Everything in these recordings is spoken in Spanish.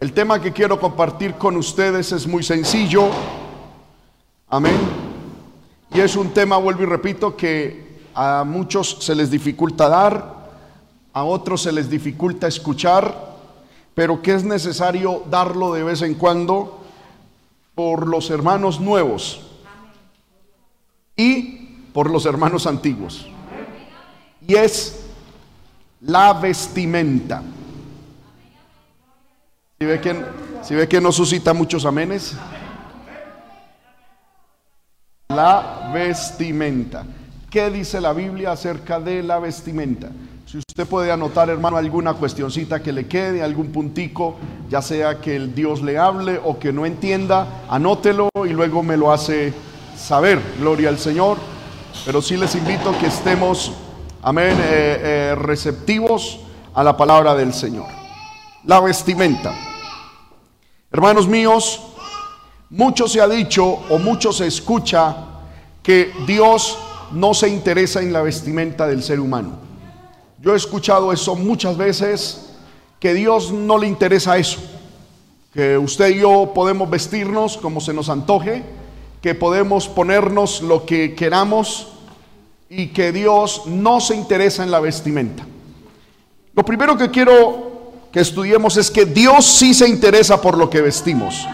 El tema que quiero compartir con ustedes es muy sencillo. Amén. Y es un tema, vuelvo y repito, que a muchos se les dificulta dar, a otros se les dificulta escuchar, pero que es necesario darlo de vez en cuando por los hermanos nuevos y por los hermanos antiguos. Y es la vestimenta. Si ve que, si ve que no suscita muchos amenes. La vestimenta. ¿Qué dice la Biblia acerca de la vestimenta? Si usted puede anotar, hermano, alguna cuestioncita que le quede, algún puntico, ya sea que el Dios le hable o que no entienda, anótelo y luego me lo hace saber. Gloria al Señor. Pero sí les invito que estemos, amén, eh, eh, receptivos a la palabra del Señor. La vestimenta. Hermanos míos, mucho se ha dicho o mucho se escucha que Dios no se interesa en la vestimenta del ser humano. Yo he escuchado eso muchas veces, que Dios no le interesa eso, que usted y yo podemos vestirnos como se nos antoje, que podemos ponernos lo que queramos y que Dios no se interesa en la vestimenta. Lo primero que quiero que estudiemos es que Dios sí se interesa por lo que vestimos.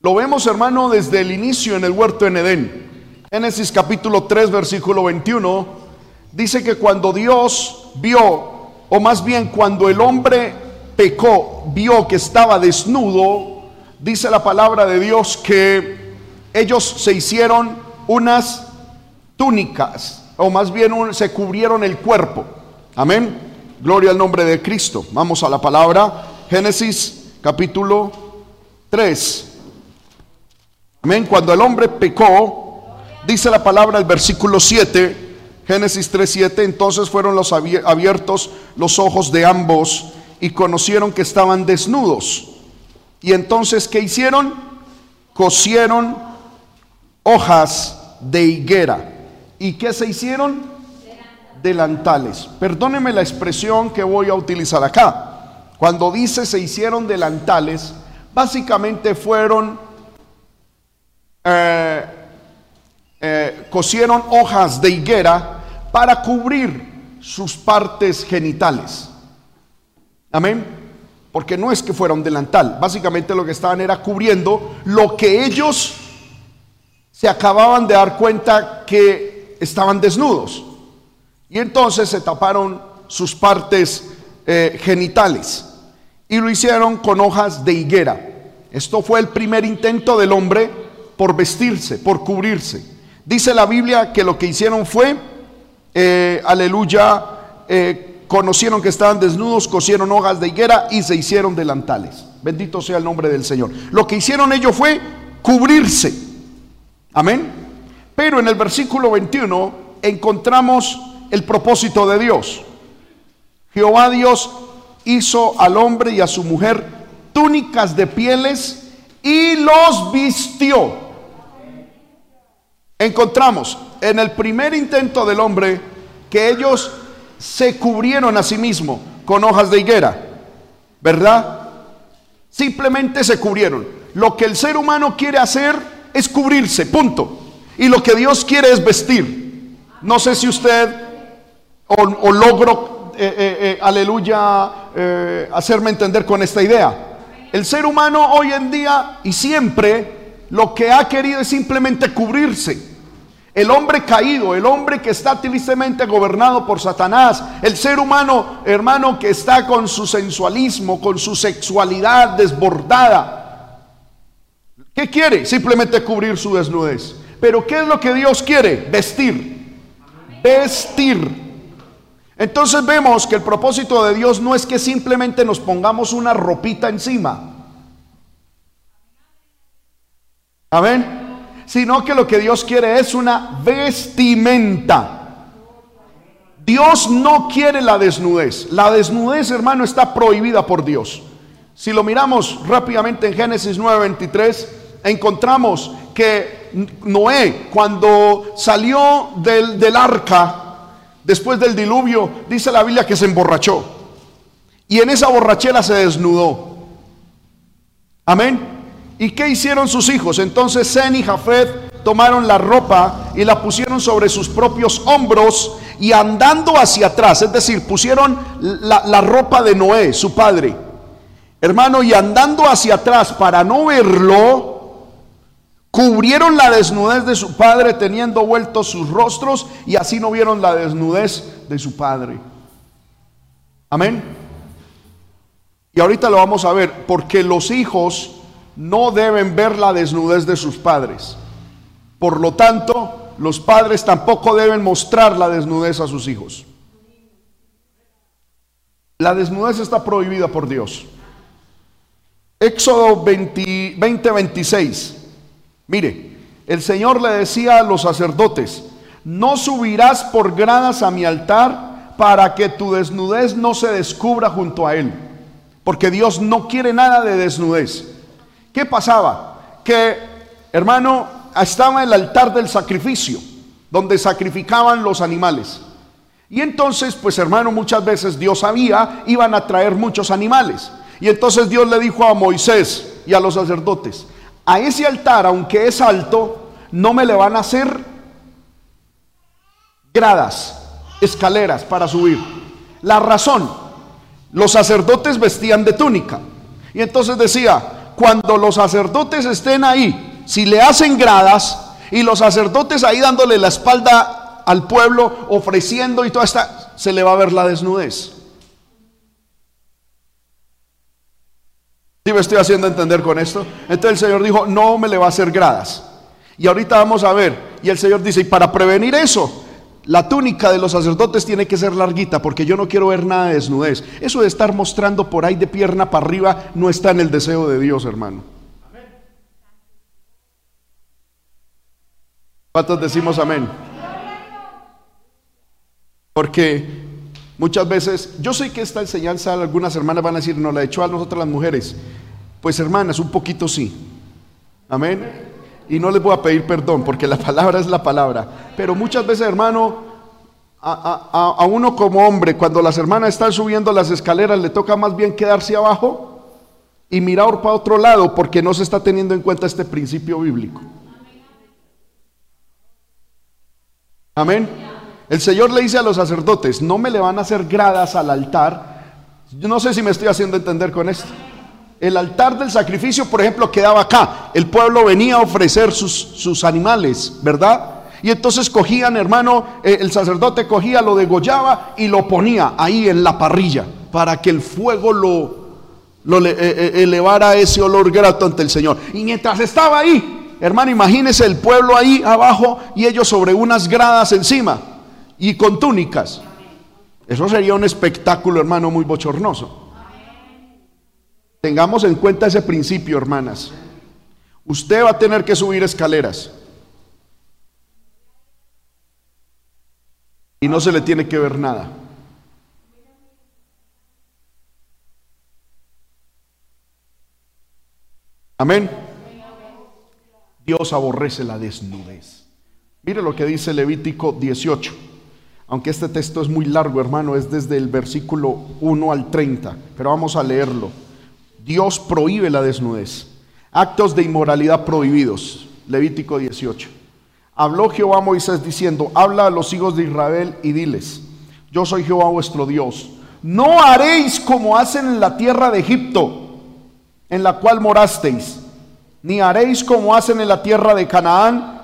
Lo vemos, hermano, desde el inicio en el huerto en Edén. Génesis capítulo 3, versículo 21, dice que cuando Dios vio, o más bien cuando el hombre pecó, vio que estaba desnudo, dice la palabra de Dios que ellos se hicieron unas túnicas, o más bien se cubrieron el cuerpo. Amén. Gloria al nombre de Cristo. Vamos a la palabra. Génesis capítulo 3. Amén. Cuando el hombre pecó, dice la palabra el versículo 7. Génesis 3:7, entonces fueron los abiertos los ojos de ambos y conocieron que estaban desnudos. Y entonces, ¿qué hicieron? Cosieron hojas de higuera. ¿Y qué se hicieron? Delantales. Perdóneme la expresión que voy a utilizar acá. Cuando dice se hicieron delantales, básicamente fueron, eh, eh, cosieron hojas de higuera para cubrir sus partes genitales. Amén. Porque no es que fuera un delantal, básicamente lo que estaban era cubriendo lo que ellos se acababan de dar cuenta que estaban desnudos. Y entonces se taparon sus partes eh, genitales y lo hicieron con hojas de higuera. Esto fue el primer intento del hombre por vestirse, por cubrirse. Dice la Biblia que lo que hicieron fue, eh, aleluya, eh, conocieron que estaban desnudos, cosieron hojas de higuera y se hicieron delantales. Bendito sea el nombre del Señor. Lo que hicieron ellos fue cubrirse. Amén. Pero en el versículo 21 encontramos el propósito de Dios. Jehová Dios hizo al hombre y a su mujer túnicas de pieles y los vistió. Encontramos en el primer intento del hombre que ellos se cubrieron a sí mismos con hojas de higuera, ¿verdad? Simplemente se cubrieron. Lo que el ser humano quiere hacer es cubrirse, punto. Y lo que Dios quiere es vestir. No sé si usted o, logro, eh, eh, eh, aleluya, hacerme entender con esta idea. El ser humano hoy en día y siempre lo que ha querido es simplemente cubrirse. El hombre caído, el hombre que está tristemente gobernado por Satanás, el ser humano, hermano, que está con su sensualismo, con su sexualidad desbordada. ¿Qué quiere? Simplemente cubrir su desnudez. Pero ¿qué es lo que Dios quiere? Vestir. Vestir. Entonces vemos que el propósito de Dios no es que simplemente nos pongamos una ropita encima. Amén. Sino que lo que Dios quiere es una vestimenta. Dios no quiere la desnudez. La desnudez, hermano, está prohibida por Dios. Si lo miramos rápidamente en Génesis 9:23, encontramos que Noé, cuando salió del, del arca, después del diluvio, dice la Biblia que se emborrachó. y en esa borrachera se desnudó. Amén. ¿Y qué hicieron sus hijos? Entonces Zen y Jafet tomaron la ropa y la pusieron sobre sus propios hombros y andando hacia atrás, es decir, pusieron la, la ropa de Noé, su padre, hermano, y andando hacia atrás para no verlo, Cubrieron la desnudez de su padre teniendo vueltos sus rostros y así no vieron la desnudez de su padre. Amén. Y ahorita lo vamos a ver, porque los hijos no deben ver la desnudez de sus padres. Por lo tanto, los padres tampoco deben mostrar la desnudez a sus hijos. La desnudez está prohibida por Dios. Éxodo 20, 20 26. Mire, el Señor le decía a los sacerdotes, no subirás por gradas a mi altar para que tu desnudez no se descubra junto a él, porque Dios no quiere nada de desnudez. ¿Qué pasaba? Que, hermano, estaba el altar del sacrificio, donde sacrificaban los animales. Y entonces, pues hermano, muchas veces Dios sabía, iban a traer muchos animales. Y entonces Dios le dijo a Moisés y a los sacerdotes, a ese altar, aunque es alto, no me le van a hacer gradas, escaleras para subir. La razón, los sacerdotes vestían de túnica. Y entonces decía, cuando los sacerdotes estén ahí, si le hacen gradas y los sacerdotes ahí dándole la espalda al pueblo, ofreciendo y toda esta, se le va a ver la desnudez. Me estoy haciendo entender con esto? Entonces el Señor dijo, no me le va a hacer gradas. Y ahorita vamos a ver. Y el Señor dice, y para prevenir eso, la túnica de los sacerdotes tiene que ser larguita porque yo no quiero ver nada de desnudez. Eso de estar mostrando por ahí de pierna para arriba no está en el deseo de Dios, hermano. ¿Cuántos decimos amén? Porque muchas veces, yo sé que esta enseñanza algunas hermanas van a decir, no la hecho a nosotras las mujeres. Pues hermanas, un poquito sí. Amén. Y no les voy a pedir perdón porque la palabra es la palabra. Pero muchas veces, hermano, a, uno como hombre, cuando las hermanas están subiendo las escaleras, le toca más bien quedarse abajo y mirar para otro lado porque no se está teniendo en cuenta este principio bíblico. Amén. El Señor le dice a los sacerdotes, no me le van a hacer gradas al altar. Yo no sé si me estoy haciendo entender con esto. El altar del sacrificio, por ejemplo, quedaba acá. El pueblo venía a ofrecer sus, sus animales, ¿verdad? Y entonces cogían, hermano, eh, el sacerdote cogía, lo degollaba y lo ponía ahí en la parrilla para que el fuego lo, lo eh, eh, elevara ese olor grato ante el Señor. Y mientras estaba ahí, hermano, imagínese el pueblo ahí abajo y ellos sobre unas gradas encima y con túnicas. Eso sería un espectáculo, hermano, muy bochornoso. Tengamos en cuenta ese principio, hermanas. Usted va a tener que subir escaleras. Y no se le tiene que ver nada. Amén. Dios aborrece la desnudez. Mire lo que dice Levítico 18. Aunque este texto es muy largo, hermano, es desde el versículo 1 al 30, pero vamos a leerlo. Dios prohíbe la desnudez. Actos de inmoralidad prohibidos. Levítico 18. Habló Jehová a Moisés diciendo, habla a los hijos de Israel y diles, yo soy Jehová vuestro Dios. No haréis como hacen en la tierra de Egipto, en la cual morasteis, ni haréis como hacen en la tierra de Canaán,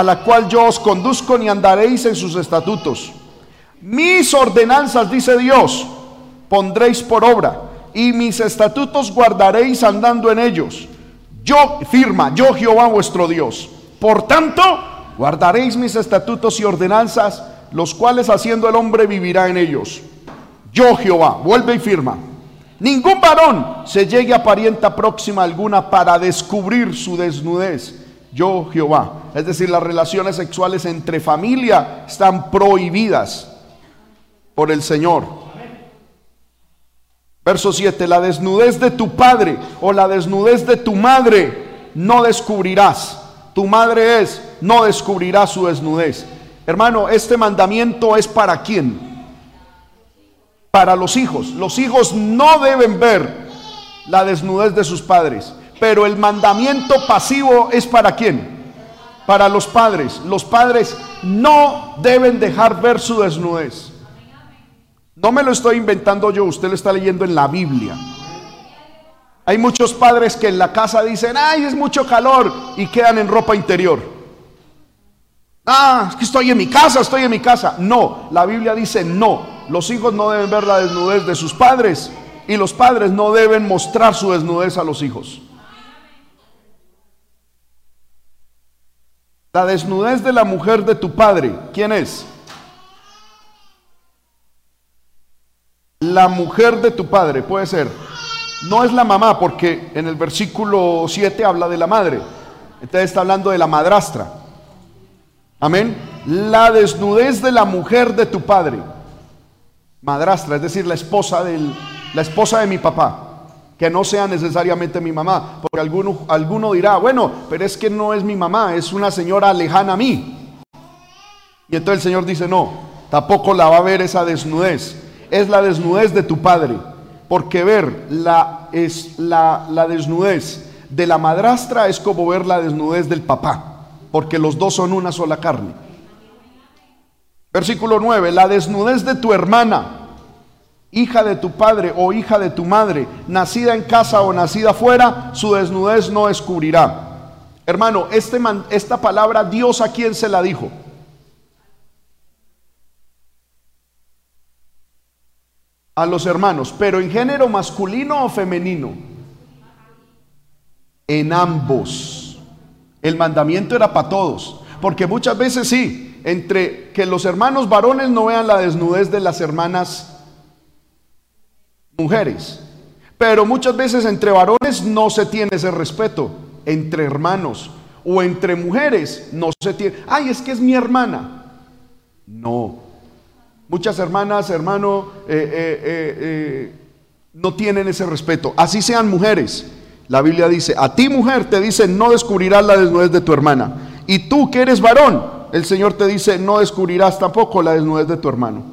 a la cual yo os conduzco, ni andaréis en sus estatutos. Mis ordenanzas, dice Dios, pondréis por obra y mis estatutos guardaréis andando en ellos. Yo, firma, yo Jehová vuestro Dios. Por tanto, guardaréis mis estatutos y ordenanzas, los cuales haciendo el hombre vivirá en ellos. Yo Jehová, vuelve y firma. Ningún varón se llegue a parienta próxima alguna para descubrir su desnudez. Yo Jehová. Es decir, las relaciones sexuales entre familia están prohibidas por el Señor. Verso 7, la desnudez de tu padre o la desnudez de tu madre no descubrirás. Tu madre es, no descubrirás su desnudez. Hermano, este mandamiento es para quién? para los hijos. Los hijos no deben ver la desnudez de sus padres, pero el mandamiento pasivo es para quién? Para los padres. Los padres no deben dejar ver su desnudez. No me lo estoy inventando yo, usted lo está leyendo en la Biblia. Hay muchos padres que en la casa dicen, ay, es mucho calor y quedan en ropa interior. Ah, es que estoy en mi casa, estoy en mi casa. No, la Biblia dice no. Los hijos no deben ver la desnudez de sus padres y los padres no deben mostrar su desnudez a los hijos. La desnudez de la mujer de tu padre, ¿quién es? La mujer de tu padre, puede ser. No es la mamá, porque en el versículo 7 habla de la madre. Entonces está hablando de la madrastra. Amén. La desnudez de la mujer de tu padre. Madrastra, es decir, la esposa, del, la esposa de mi papá. Que no sea necesariamente mi mamá. Porque alguno, alguno dirá, bueno, pero es que no es mi mamá, es una señora lejana a mí. Y entonces el Señor dice, no, tampoco la va a ver esa desnudez. Es la desnudez de tu padre porque ver la, es la, la desnudez de la madrastra es como ver la desnudez del papá, porque los dos son una sola carne. Versículo 9, la desnudez de tu hermana, hija de tu padre o hija de tu madre, nacida en casa o nacida fuera, su desnudez no descubrirá. Hermano, este esta palabra Dios a quién se la dijo. a los hermanos, pero en género masculino o femenino. En ambos. El mandamiento era para todos, porque muchas veces sí, entre que los hermanos varones no vean la desnudez de las hermanas mujeres, pero muchas veces entre varones no se tiene ese respeto, entre hermanos o entre mujeres no se tiene, ay, es que es mi hermana. No, Muchas hermanas, hermano, eh, eh, eh, no tienen ese respeto. Así sean mujeres. La Biblia dice, a ti mujer te dice, no descubrirás la desnudez de tu hermana. Y tú que eres varón, el Señor te dice, no descubrirás tampoco la desnudez de tu hermano.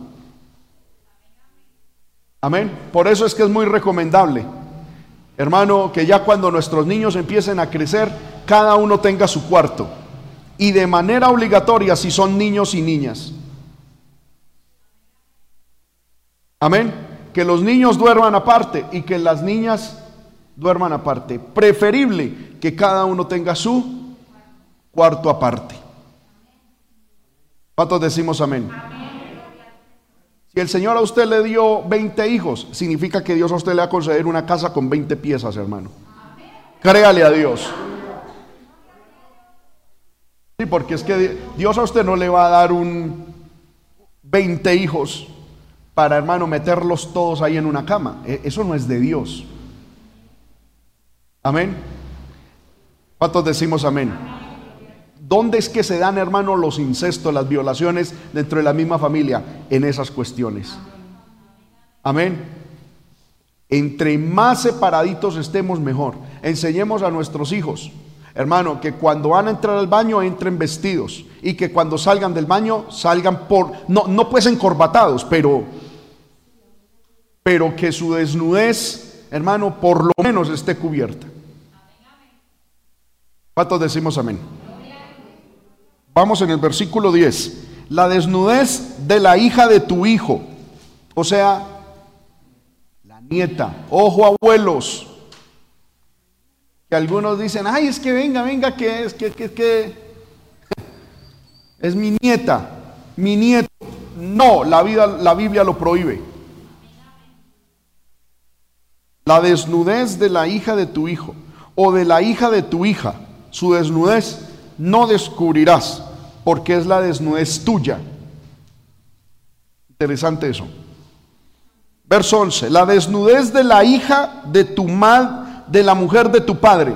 Amén. Por eso es que es muy recomendable, hermano, que ya cuando nuestros niños empiecen a crecer, cada uno tenga su cuarto. Y de manera obligatoria si son niños y niñas. Amén. Que los niños duerman aparte y que las niñas duerman aparte. Preferible que cada uno tenga su cuarto aparte. ¿Cuántos decimos amén? Si el Señor a usted le dio 20 hijos, significa que Dios a usted le va a conceder una casa con 20 piezas, hermano. Créale a Dios. Sí, porque es que Dios a usted no le va a dar un 20 hijos para, hermano, meterlos todos ahí en una cama. E, eso no es de Dios. Amén. ¿Cuántos decimos amén? ¿Dónde es que se dan, hermano, los incestos, las violaciones dentro de la misma familia? En esas cuestiones. Amén. Entre más separaditos estemos, mejor. Enseñemos a nuestros hijos, hermano, que cuando van a entrar al baño entren vestidos y que cuando salgan del baño salgan por, no, no pues encorbatados, pero pero que su desnudez, hermano, por lo menos esté cubierta. ¿Cuántos decimos amén? Vamos en el versículo 10. La desnudez de la hija de tu hijo, o sea, la nieta. Ojo, abuelos. Que algunos dicen, ay, es que venga, venga, que es, que, que, que es mi nieta, mi nieto. No, la, vida, la Biblia lo prohíbe. La desnudez de la hija de tu hijo o de la hija de tu hija, su desnudez no descubrirás, porque es la desnudez tuya. Interesante eso. Verso 11, la desnudez de la hija de tu madre, de la mujer de tu padre.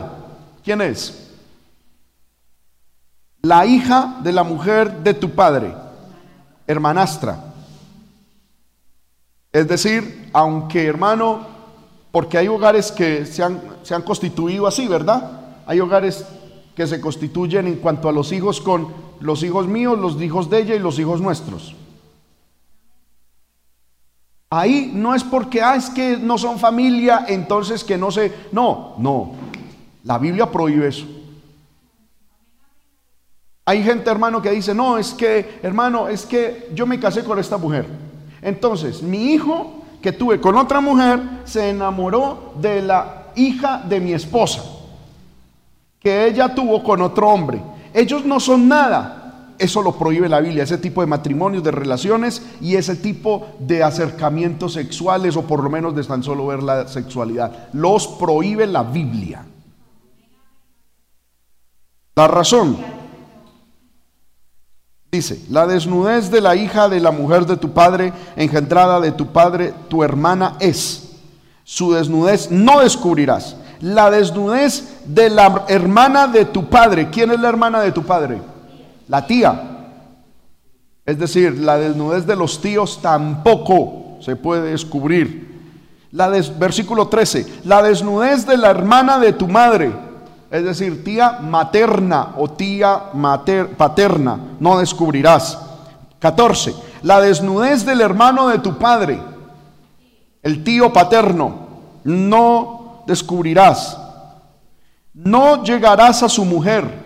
¿Quién es? La hija de la mujer de tu padre, hermanastra. Es decir, aunque hermano porque hay hogares que se han, se han constituido así, ¿verdad? Hay hogares que se constituyen en cuanto a los hijos con los hijos míos, los hijos de ella y los hijos nuestros. Ahí no es porque, ah, es que no son familia, entonces que no se... No, no. La Biblia prohíbe eso. Hay gente, hermano, que dice, no, es que, hermano, es que yo me casé con esta mujer. Entonces, mi hijo que tuve con otra mujer se enamoró de la hija de mi esposa, que ella tuvo con otro hombre. Ellos no son nada. Eso lo prohíbe la Biblia, ese tipo de matrimonios, de relaciones y ese tipo de acercamientos sexuales o por lo menos de tan solo ver la sexualidad. Los prohíbe la Biblia. La razón. Dice, la desnudez de la hija de la mujer de tu padre, engendrada de tu padre, tu hermana es. Su desnudez no descubrirás. La desnudez de la hermana de tu padre. ¿Quién es la hermana de tu padre? la tía. Es decir, la desnudez de los tíos tampoco se puede descubrir. La versículo 13, la desnudez de la hermana de tu madre, es decir, tía materna o tía mater paterna, no descubrirás. 14, la desnudez del hermano de tu padre, el tío paterno, no descubrirás. No llegarás a su mujer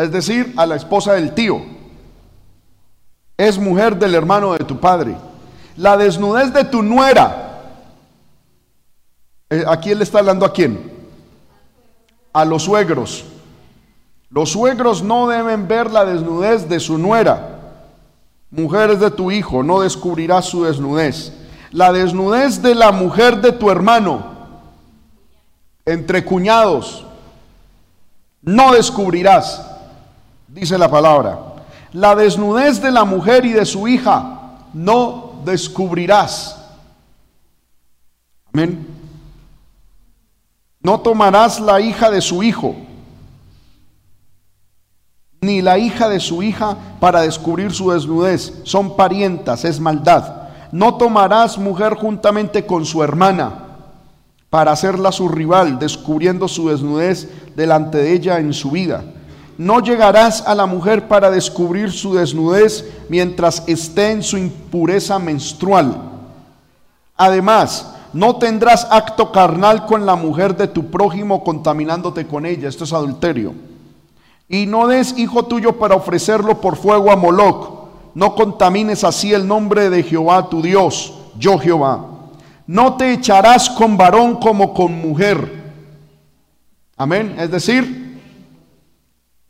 es decir, a la esposa del tío. Es mujer del hermano de tu padre. La desnudez de tu nuera. Eh, ¿A quién le está hablando a quién? A los suegros. Los suegros no deben ver la desnudez de su nuera. Mujeres de tu hijo, no descubrirás su desnudez. La desnudez de la mujer de tu hermano, entre cuñados, no descubrirás dice la palabra. La desnudez de la mujer y de su hija no descubrirás. Amén. No tomarás la hija de su hijo, ni la hija de su hija para descubrir su desnudez. Son parientas, es maldad. No tomarás mujer juntamente con su hermana para hacerla su rival, descubriendo su desnudez delante de ella en su vida no llegarás a la mujer para descubrir su desnudez mientras esté en su impureza menstrual. Además, no tendrás acto carnal con la mujer de tu prójimo contaminándote con ella. Esto es adulterio. Y no des hijo tuyo para ofrecerlo por fuego a Moloc. No contamines así el nombre de Jehová tu Dios, yo Jehová. No te echarás con varón como con mujer. Amén. Es decir,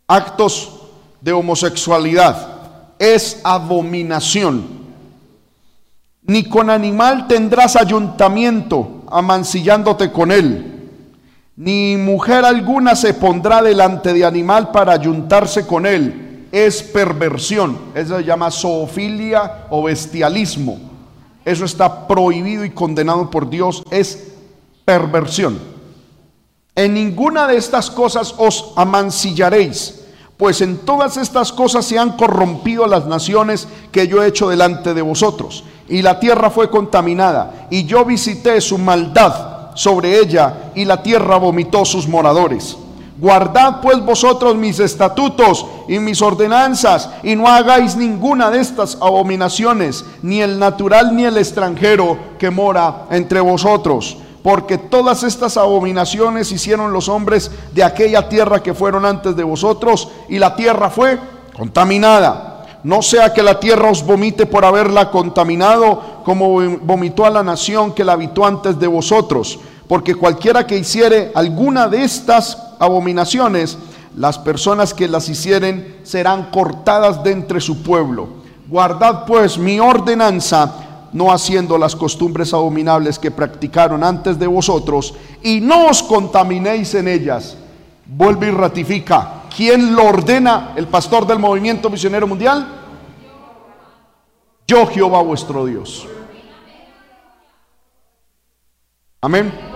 actos de homosexualidad. Es abominación. Ni con animal tendrás ayuntamiento, amancillándote con él. Ni mujer alguna se pondrá delante de animal para ayuntarse con él. Es perversión. Eso se llama zoofilia o bestialismo. Eso está prohibido y condenado por Dios. Es perversión. En ninguna de estas cosas os amancillaréis pues en todas estas cosas se han corrompido las naciones que yo he hecho delante de vosotros. Y la tierra fue contaminada, y yo visité su maldad sobre ella, y la tierra vomitó sus moradores. Guardad pues vosotros mis estatutos y mis ordenanzas, y no hagáis ninguna de estas abominaciones, ni el natural ni el extranjero que mora entre vosotros porque todas estas abominaciones hicieron los hombres de aquella tierra que fueron antes de vosotros, y la tierra fue contaminada. No sea que la tierra os vomite por haberla contaminado, como vomitó a la nación que la habitó antes de vosotros, porque cualquiera que hiciere alguna de estas abominaciones, las personas que las hicieren serán cortadas de entre su pueblo. Guardad pues mi ordenanza no haciendo las costumbres abominables que practicaron antes de vosotros, y no os contaminéis en ellas. Vuelve y ratifica. ¿Quién lo ordena? ¿El pastor del movimiento misionero mundial? Yo Jehová vuestro Dios. Amén.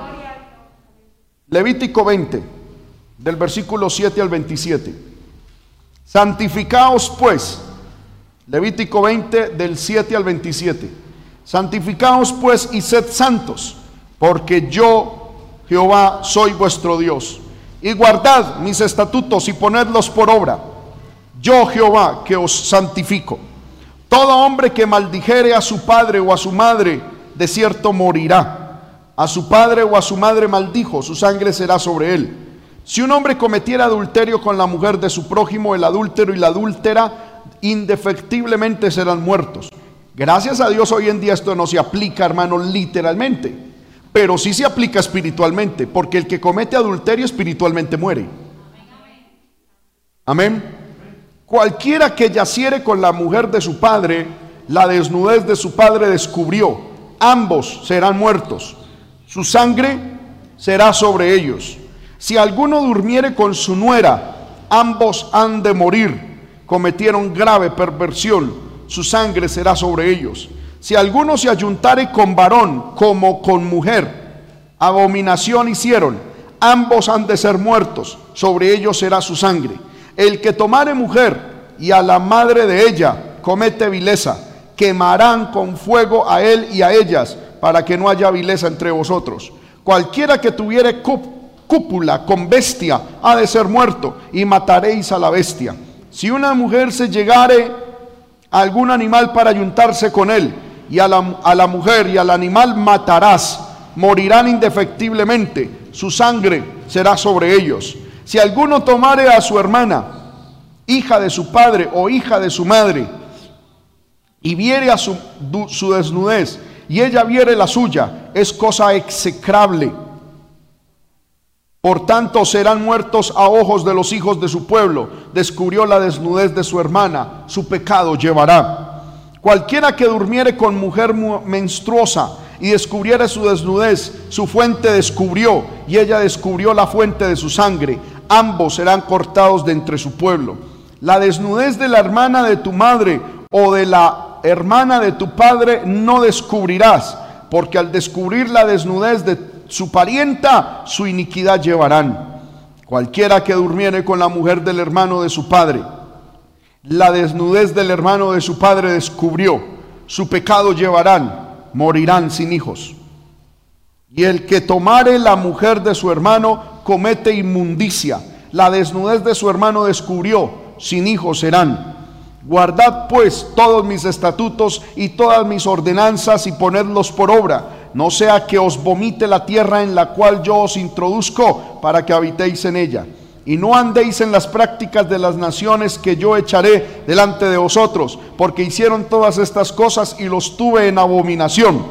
Levítico 20, del versículo 7 al 27. Santificaos pues. Levítico 20, del 7 al 27. Santificaos pues y sed santos, porque yo, Jehová, soy vuestro Dios. Y guardad mis estatutos y ponedlos por obra. Yo, Jehová, que os santifico. Todo hombre que maldijere a su padre o a su madre, de cierto morirá. A su padre o a su madre maldijo, su sangre será sobre él. Si un hombre cometiera adulterio con la mujer de su prójimo, el adúltero y la adúltera indefectiblemente serán muertos. Gracias a Dios hoy en día esto no se aplica, hermano, literalmente, pero sí se aplica espiritualmente, porque el que comete adulterio espiritualmente muere. Amén. Cualquiera que yaciere con la mujer de su padre, la desnudez de su padre descubrió. Ambos serán muertos. Su sangre será sobre ellos. Si alguno durmiere con su nuera, ambos han de morir. Cometieron grave perversión. Su sangre será sobre ellos. Si alguno se ayuntare con varón como con mujer, abominación hicieron. Ambos han de ser muertos. Sobre ellos será su sangre. El que tomare mujer y a la madre de ella comete vileza, quemarán con fuego a él y a ellas, para que no haya vileza entre vosotros. Cualquiera que tuviere cúpula con bestia ha de ser muerto, y mataréis a la bestia. Si una mujer se llegare a algún animal para ayuntarse con él, y a la, a la mujer y al animal matarás, morirán indefectiblemente, su sangre será sobre ellos. Si alguno tomare a su hermana, hija de su padre o hija de su madre, y viere a su, su desnudez, y ella viere la suya, es cosa execrable. Por tanto serán muertos a ojos de los hijos de su pueblo. Descubrió la desnudez de su hermana, su pecado llevará. Cualquiera que durmiere con mujer menstruosa y descubriere su desnudez, su fuente descubrió y ella descubrió la fuente de su sangre ambos serán cortados de entre su pueblo. La desnudez de la hermana de tu madre o de la hermana de tu padre no descubrirás, porque al descubrir la desnudez de su parienta, su iniquidad llevarán. Cualquiera que durmiere con la mujer del hermano de su padre, la desnudez del hermano de su padre descubrió, su pecado llevarán, morirán sin hijos. Y el que tomare la mujer de su hermano comete inmundicia. La desnudez de su hermano descubrió, sin hijos serán. Guardad pues todos mis estatutos y todas mis ordenanzas y ponedlos por obra, no sea que os vomite la tierra en la cual yo os introduzco para que habitéis en ella. Y no andéis en las prácticas de las naciones que yo echaré delante de vosotros, porque hicieron todas estas cosas y los tuve en abominación.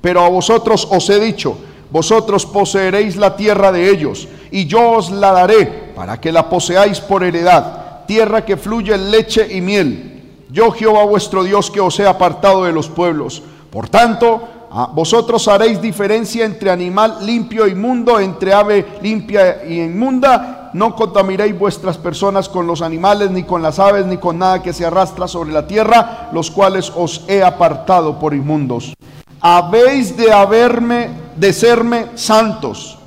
Pero a vosotros os he dicho, vosotros poseeréis la tierra de ellos, y yo os la daré para que la poseáis por heredad, tierra que fluye leche y miel. Yo Jehová vuestro Dios que os he apartado de los pueblos. Por tanto, vosotros haréis diferencia entre animal limpio e inmundo, entre ave limpia e inmunda. No contaminéis vuestras personas con los animales, ni con las aves, ni con nada que se arrastra sobre la tierra, los cuales os he apartado por inmundos. Habéis de haberme de serme santos,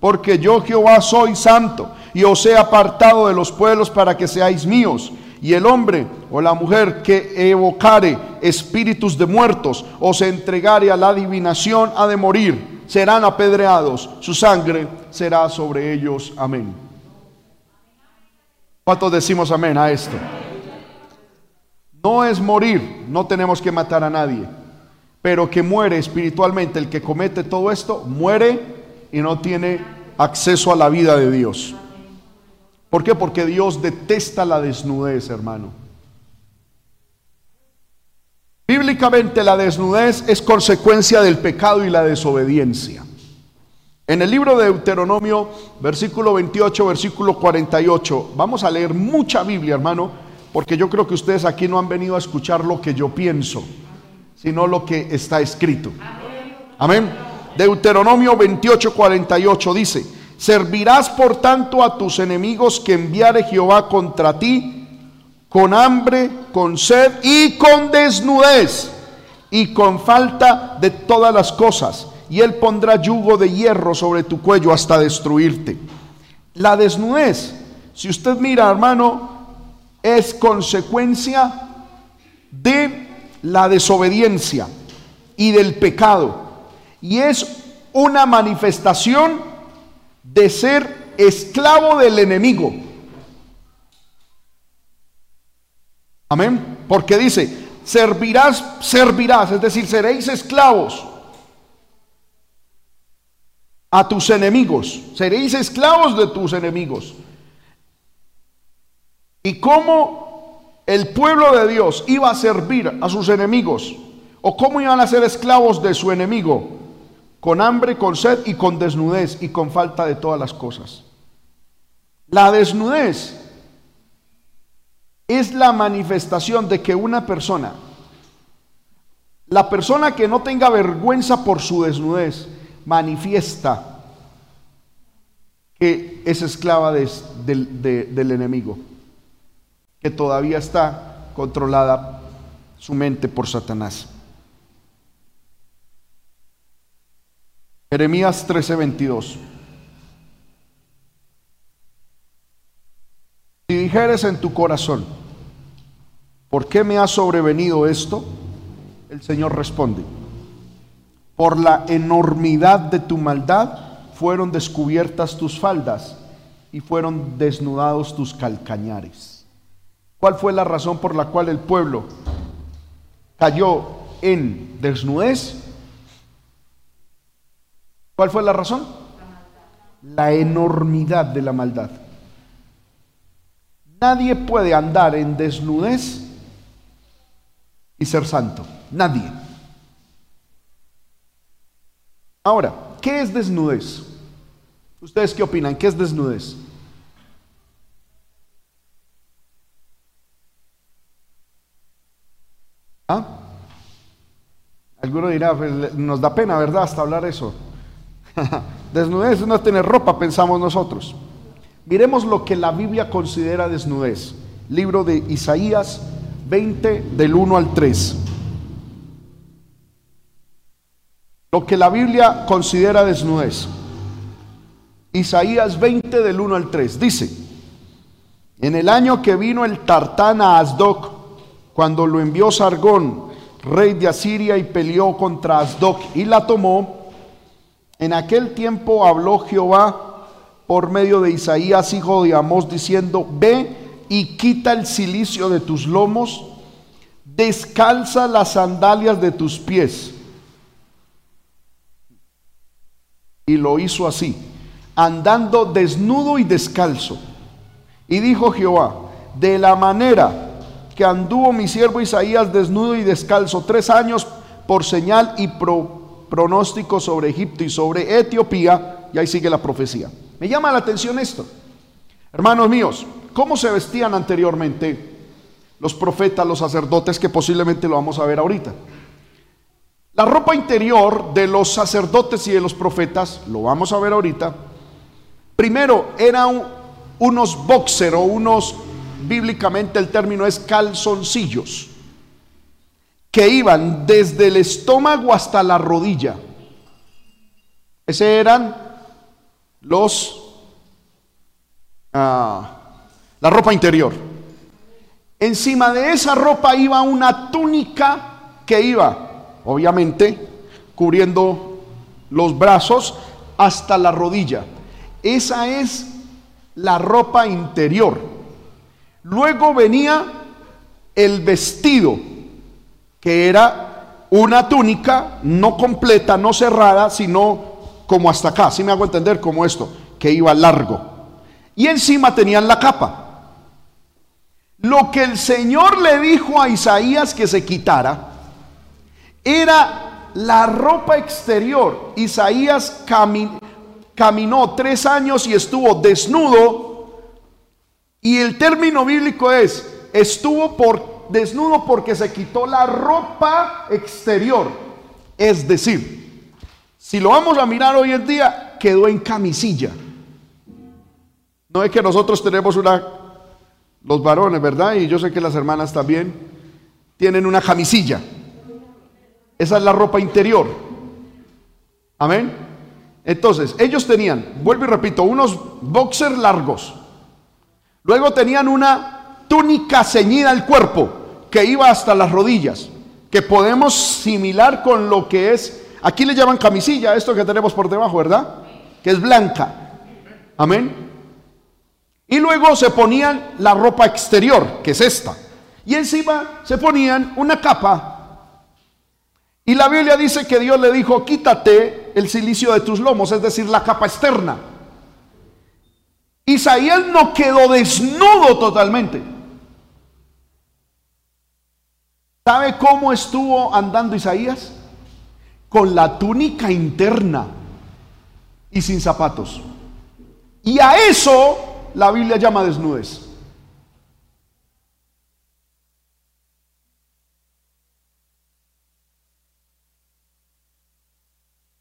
porque yo Jehová soy santo y os he apartado de los pueblos para que seáis míos. Y el hombre o la mujer que evocare espíritus de muertos o se entregare a la adivinación ha de morir, serán apedreados, su sangre será sobre ellos. Amén. ¿Cuántos decimos amén a esto? No es morir, no tenemos que matar a nadie pero que muere espiritualmente, el que comete todo esto, muere y no tiene acceso a la vida de Dios. ¿Por qué? Porque Dios detesta la desnudez, hermano. Bíblicamente la desnudez es consecuencia del pecado y la desobediencia. En el libro de Deuteronomio, versículo 28, versículo 48, vamos a leer mucha Biblia, hermano, porque yo creo que ustedes aquí no han venido a escuchar lo que yo pienso sino lo que está escrito. Amén. Deuteronomio 28, 48 dice, servirás por tanto a tus enemigos que enviare Jehová contra ti con hambre, con sed y con desnudez y con falta de todas las cosas. Y él pondrá yugo de hierro sobre tu cuello hasta destruirte. La desnudez, si usted mira hermano, es consecuencia de la desobediencia y del pecado. Y es una manifestación de ser esclavo del enemigo. Amén. Porque dice, servirás, servirás, es decir, seréis esclavos a tus enemigos, seréis esclavos de tus enemigos. ¿Y cómo el pueblo de Dios iba a servir a sus enemigos? ¿O cómo iban a ser esclavos de su enemigo? Con hambre, con sed y con desnudez y con falta de todas las cosas. La desnudez es la manifestación de que una persona, la persona que no tenga vergüenza por su desnudez, manifiesta que es esclava del enemigo, que todavía está controlada su mente por Satanás. Jeremías 13:22. Si dijeres en tu corazón, ¿por qué me ha sobrevenido esto? El Señor responde, por la enormidad de tu maldad fueron descubiertas tus faldas y fueron desnudados tus calcañares. ¿Cuál fue la razón por la cual el pueblo cayó en desnudez? ¿Cuál fue la razón? La enormidad de la maldad. Nadie puede andar en desnudez y ser santo. Nadie. Ahora, ¿qué es desnudez? ¿Ustedes qué opinan? ¿Qué es desnudez? ¿Ah? Alguno dirá, pues, nos da pena, ¿verdad? Hasta hablar eso. desnudez es no tener ropa, pensamos nosotros. Miremos lo que la Biblia considera desnudez. Libro de Isaías 20 del 1 al 3. Lo que la Biblia considera desnudez. Isaías 20 del 1 al 3. Dice, en el año que vino el Tartán a Asdoc, cuando lo envió Sargón, rey de Asiria, y peleó contra Asdoc y la tomó, en aquel tiempo habló Jehová por medio de Isaías, hijo de Amós, diciendo, ve y quita el cilicio de tus lomos, descalza las sandalias de tus pies Y lo hizo así, andando desnudo y descalzo. Y dijo Jehová, de la manera que anduvo mi siervo Isaías desnudo y descalzo tres años por señal y pronóstico sobre Egipto y sobre Etiopía, y ahí sigue la profecía. Me llama la atención esto. Hermanos míos, ¿cómo se vestían anteriormente los profetas, los sacerdotes, que posiblemente lo vamos a ver ahorita? La ropa interior de los sacerdotes y de los profetas, lo vamos a ver ahorita, primero eran unos boxer o unos, bíblicamente el término es calzoncillos, que iban desde el estómago hasta la rodilla. Ese eran los, ah, la ropa interior. Encima de esa ropa iba una túnica que iba obviamente cubriendo los brazos hasta la rodilla. Esa es la ropa interior. Luego venía el vestido, que era una túnica no completa, no cerrada, sino como hasta acá, si me hago entender, como esto, que iba largo. Y encima tenían la capa. Lo que el Señor le dijo a Isaías que se quitara, era la ropa exterior. Isaías caminó tres años y estuvo desnudo. Y el término bíblico es, estuvo por, desnudo porque se quitó la ropa exterior. Es decir, si lo vamos a mirar hoy en día, quedó en camisilla. No es que nosotros tenemos una, los varones, ¿verdad? Y yo sé que las hermanas también tienen una camisilla. Esa es la ropa interior. Amén. Entonces, ellos tenían, vuelvo y repito, unos boxers largos. Luego tenían una túnica ceñida al cuerpo que iba hasta las rodillas, que podemos similar con lo que es, aquí le llaman camisilla, esto que tenemos por debajo, ¿verdad? Que es blanca. Amén. Y luego se ponían la ropa exterior, que es esta. Y encima se ponían una capa y la Biblia dice que Dios le dijo, quítate el silicio de tus lomos, es decir, la capa externa. Isaías no quedó desnudo totalmente. ¿Sabe cómo estuvo andando Isaías? Con la túnica interna y sin zapatos. Y a eso la Biblia llama desnudez.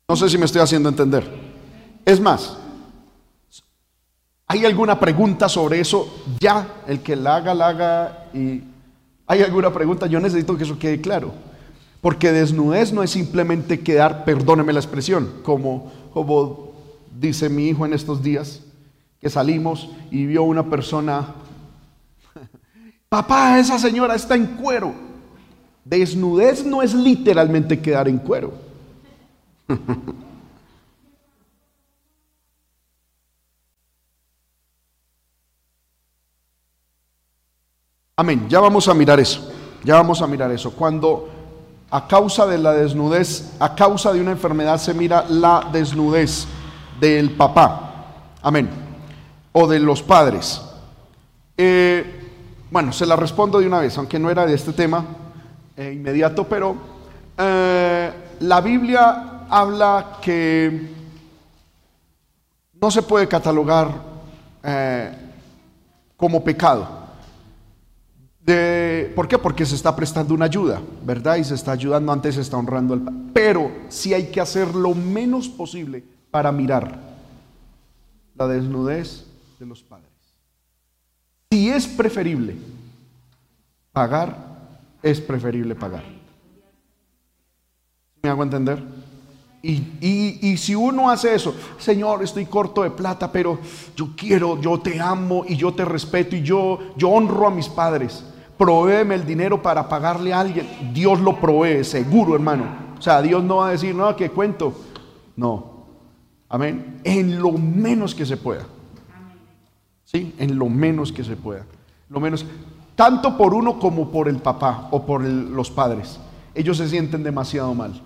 No sé si me estoy haciendo entender. Es más, ¿hay alguna pregunta sobre eso? Ya, el que la haga, la haga. Y hay alguna pregunta, yo necesito que eso quede claro. Porque desnudez no es simplemente quedar, perdóneme la expresión, como, como dice mi hijo en estos días, que salimos y vio una persona, papá, esa señora está en cuero. Desnudez no es literalmente quedar en cuero. Amén, ya vamos a mirar eso, ya vamos a mirar eso. Cuando a causa de la desnudez, a causa de una enfermedad se mira la desnudez del papá, amén, o de los padres. Eh, bueno, se la respondo de una vez, aunque no era de este tema eh, inmediato, pero eh, la Biblia habla que no se puede catalogar como pecado. De, ¿Por qué? Porque se está prestando una ayuda, ¿verdad? Y se está ayudando, antes se está honrando al Pero sí hay que hacer lo menos posible para mirar la desnudez de los padres. Si es preferible pagar, es preferible pagar. ¿Me hago entender? Y, si uno hace eso, Señor, estoy corto de plata, pero yo quiero, yo te amo y yo te respeto y yo, yo honro a mis padres. Provéeme el dinero para pagarle a alguien. Dios lo provee, seguro, hermano. O sea, Dios no va a decir, no, que cuento. No. Amén. En lo menos que se pueda. Sí, en lo menos que se pueda. Lo menos, tanto por uno como por el papá o por los padres. Ellos se sienten demasiado mal.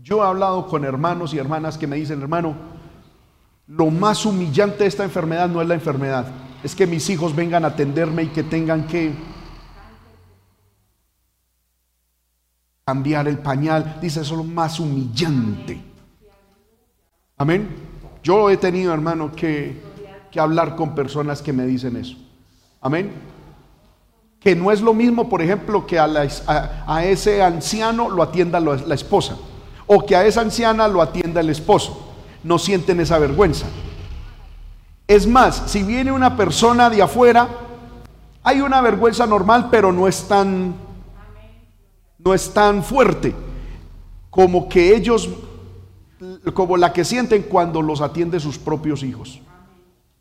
Yo he hablado con hermanos y hermanas que me dicen, hermano, lo más humillante de esta enfermedad no es la enfermedad, es que mis hijos vengan a atenderme y que tengan que cambiar el pañal. Dice, eso es lo más humillante. Amén. Yo he tenido, hermano, que, hablar con personas que me dicen eso. Amén. Que no es lo mismo, por ejemplo, que a, a ese anciano lo atienda la esposa o que a esa anciana lo atienda el esposo. No sienten esa vergüenza. Es más, si viene una persona de afuera, hay una vergüenza normal, pero no es tan no es tan fuerte como que ellos como la que sienten cuando los atiende sus propios hijos.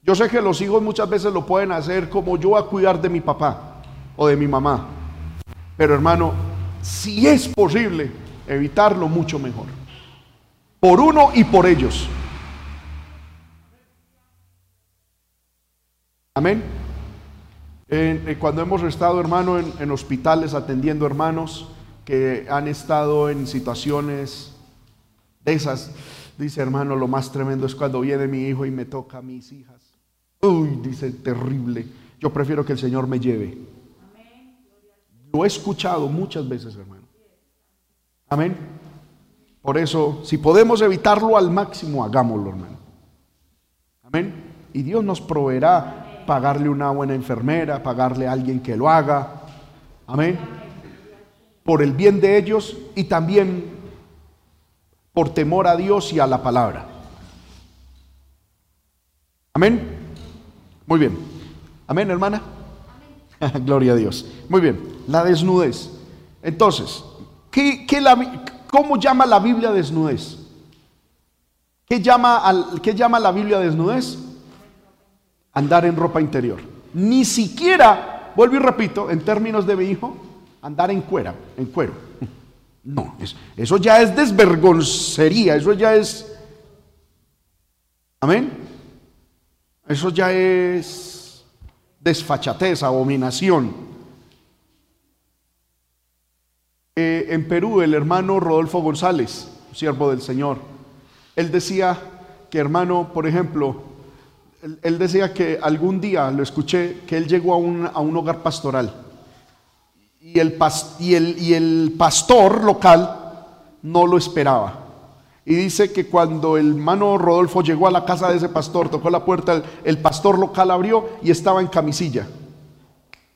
Yo sé que los hijos muchas veces lo pueden hacer como yo a cuidar de mi papá o de mi mamá. Pero hermano, si es posible, evitarlo mucho mejor. Por uno y por ellos. Amén. cuando hemos estado, hermano, en, hospitales atendiendo hermanos que han estado en situaciones de esas, dice hermano, lo más tremendo es cuando viene mi hijo y me toca a mis hijas. Uy, dice, terrible. Yo prefiero que el Señor me lleve. Lo he escuchado muchas veces, hermano. Amén. Por eso, si podemos evitarlo al máximo, hagámoslo, hermano. Amén. Y Dios nos proveerá pagarle una buena enfermera, pagarle a alguien que lo haga. Amén. Por el bien de ellos y también por temor a Dios y a la palabra. Amén. Muy bien. Amén, hermana. Gloria a Dios. Muy bien. La desnudez. Entonces, ¿Cómo llama la Biblia desnudez? ¿Qué llama, al, ¿Qué llama la Biblia desnudez? Andar en ropa interior. Ni siquiera, vuelvo y repito, en términos de mi hijo, andar en cuera, en cuero. No, eso ya es desvergoncería, eso ya es... Amén. Eso ya es desfachatez, abominación. Eh, en Perú el hermano Rodolfo González, siervo del Señor. él decía que hermano, por ejemplo, él, decía que algún día lo escuché, que él llegó a un, a un hogar pastoral y el, y, el, y el pastor local no lo esperaba. Y dice que cuando el hermano Rodolfo llegó a la casa de ese pastor, tocó la puerta, el, el pastor local abrió y estaba en camisilla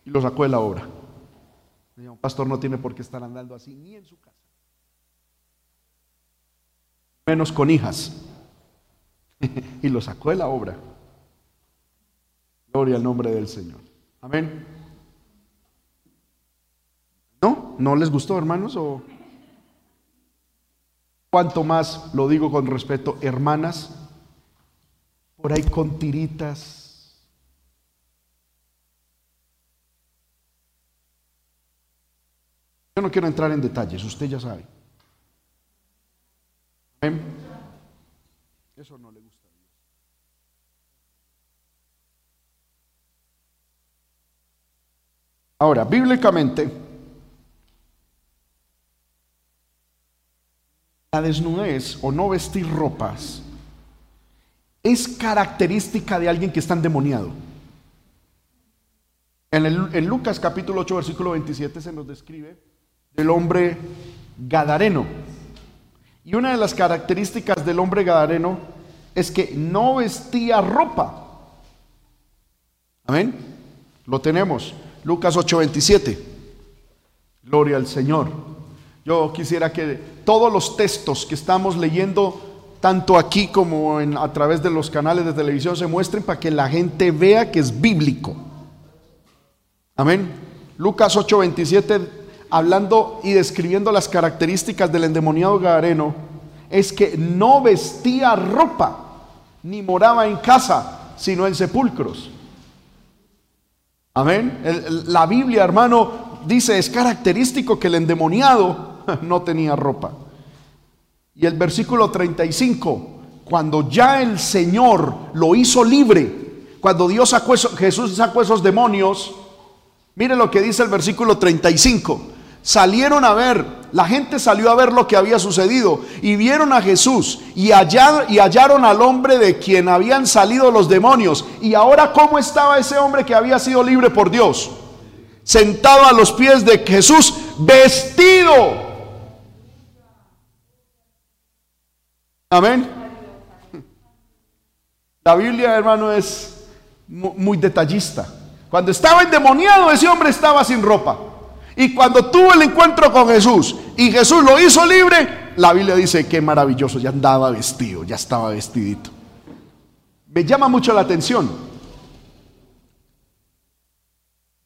y lo sacó de la obra. Un pastor no tiene por qué estar andando así ni en su casa. Menos con hijas. y lo sacó de la obra. Gloria al nombre del Señor. Amén. ¿No? ¿No les gustó, hermanos? ¿O cuánto más lo digo con respeto, hermanas? Por ahí con tiritas Yo no quiero entrar en detalles, usted ya sabe. Eso no le gusta a Dios. Ahora, bíblicamente, la desnudez o no vestir ropas es característica de alguien que está endemoniado. En, en Lucas capítulo 8, versículo 27 se nos describe del hombre gadareno. Y una de las características del hombre gadareno es que no vestía ropa. Amén. Lo tenemos. Lucas 8:27. Gloria al Señor. Yo quisiera que todos los textos que estamos leyendo, tanto aquí como a través de los canales de televisión, se muestren para que la gente vea que es bíblico. Amén. Lucas 8:27 hablando y describiendo las características del endemoniado gadareno, es que no vestía ropa, ni moraba en casa, sino en sepulcros. Amén. la Biblia, hermano, dice, es característico que el endemoniado no tenía ropa. Y el versículo 35, cuando ya el Señor lo hizo libre, cuando Dios sacó Jesús sacó esos demonios, mire lo que dice el versículo 35 salieron a ver, la gente salió a ver lo que había sucedido y vieron a Jesús y, y hallaron al hombre de quien habían salido los demonios. Y ahora, ¿cómo estaba ese hombre que había sido libre por Dios? Sentado a los pies de Jesús, vestido. Amén. La Biblia, hermano, es muy detallista. Cuando estaba endemoniado, ese hombre estaba sin ropa. Y cuando tuvo el encuentro con Jesús y Jesús lo hizo libre, la Biblia dice que maravilloso, ya andaba vestido, ya estaba vestidito. Me llama mucho la atención.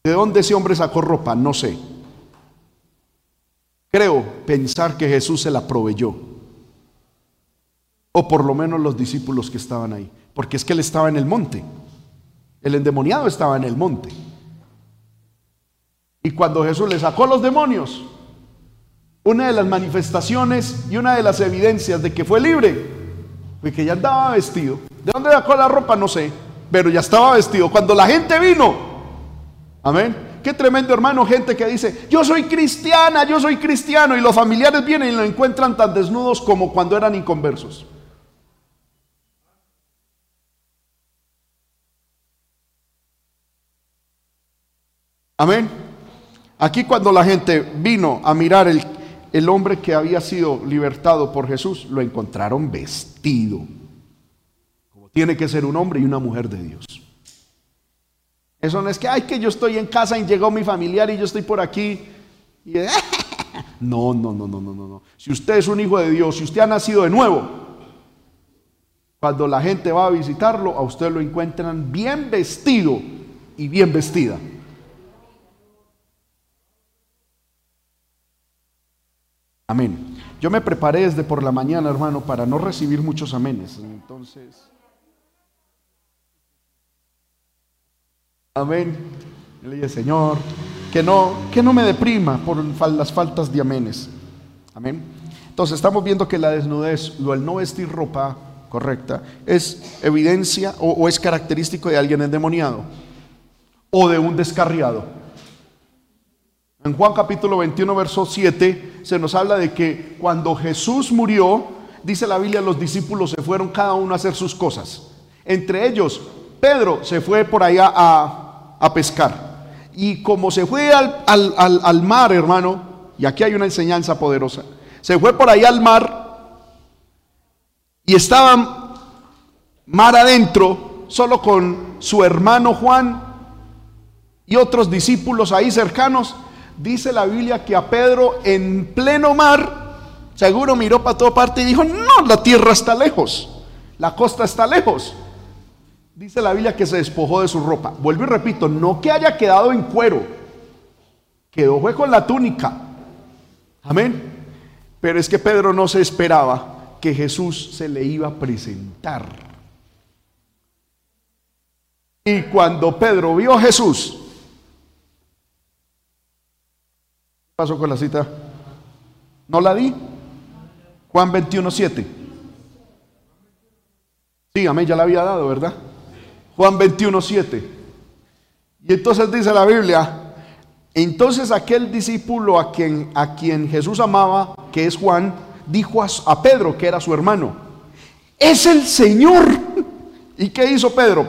¿De dónde ese hombre sacó ropa? No sé. Creo pensar que Jesús se la proveyó. O por lo menos los discípulos que estaban ahí. Porque es que él estaba en el monte. El endemoniado estaba en el monte. Y cuando Jesús le sacó los demonios, una de las manifestaciones y una de las evidencias de que fue libre fue que ya andaba vestido. ¿De dónde sacó la ropa? No sé, pero ya estaba vestido. Cuando la gente vino, amén. Qué tremendo hermano, gente que dice, yo soy cristiana, yo soy cristiano, y los familiares vienen y lo encuentran tan desnudos como cuando eran inconversos. Amén. Aquí cuando la gente vino a mirar el, el hombre que había sido libertado por Jesús, lo encontraron vestido, como tiene que ser un hombre y una mujer de Dios. Eso no es que, ay, que yo estoy en casa y llegó mi familiar y yo estoy por aquí. no, no, no, no, no, no. Si usted es un hijo de Dios, si usted ha nacido de nuevo, cuando la gente va a visitarlo, a usted lo encuentran bien vestido y bien vestida. Amén. Yo me preparé desde por la mañana, hermano, para no recibir muchos amenes. Entonces, amén. Le dije, Señor, que no, que no me deprima por las faltas de amenes. Amén. Entonces, estamos viendo que la desnudez, lo el no vestir ropa correcta, es evidencia o, o es característico de alguien endemoniado o de un descarriado. En Juan capítulo 21, verso 7, se nos habla de que cuando Jesús murió, dice la Biblia, los discípulos se fueron cada uno a hacer sus cosas. Entre ellos, Pedro se fue por allá a, pescar. Y como se fue al, al mar, hermano, y aquí hay una enseñanza poderosa, se fue por allá al mar y estaba mar adentro, solo con su hermano Juan y otros discípulos ahí cercanos. Dice la Biblia que a Pedro en pleno mar, seguro miró para toda parte y dijo, no, la tierra está lejos, la costa está lejos. Dice la Biblia que se despojó de su ropa. Vuelvo y repito, no que haya quedado en cuero, quedó fue con la túnica. Amén. Pero es que Pedro no se esperaba que Jesús se le iba a presentar. Y cuando Pedro vio a Jesús, ¿qué pasó con la cita? ¿No la di? Juan 21, 7. Sí, amén, ya la había dado, ¿verdad? Juan 21, 7. Y entonces dice la Biblia, entonces aquel discípulo a quien, a quien Jesús amaba, que es Juan, dijo a, Pedro, que era su hermano, es el Señor. ¿Y qué hizo Pedro?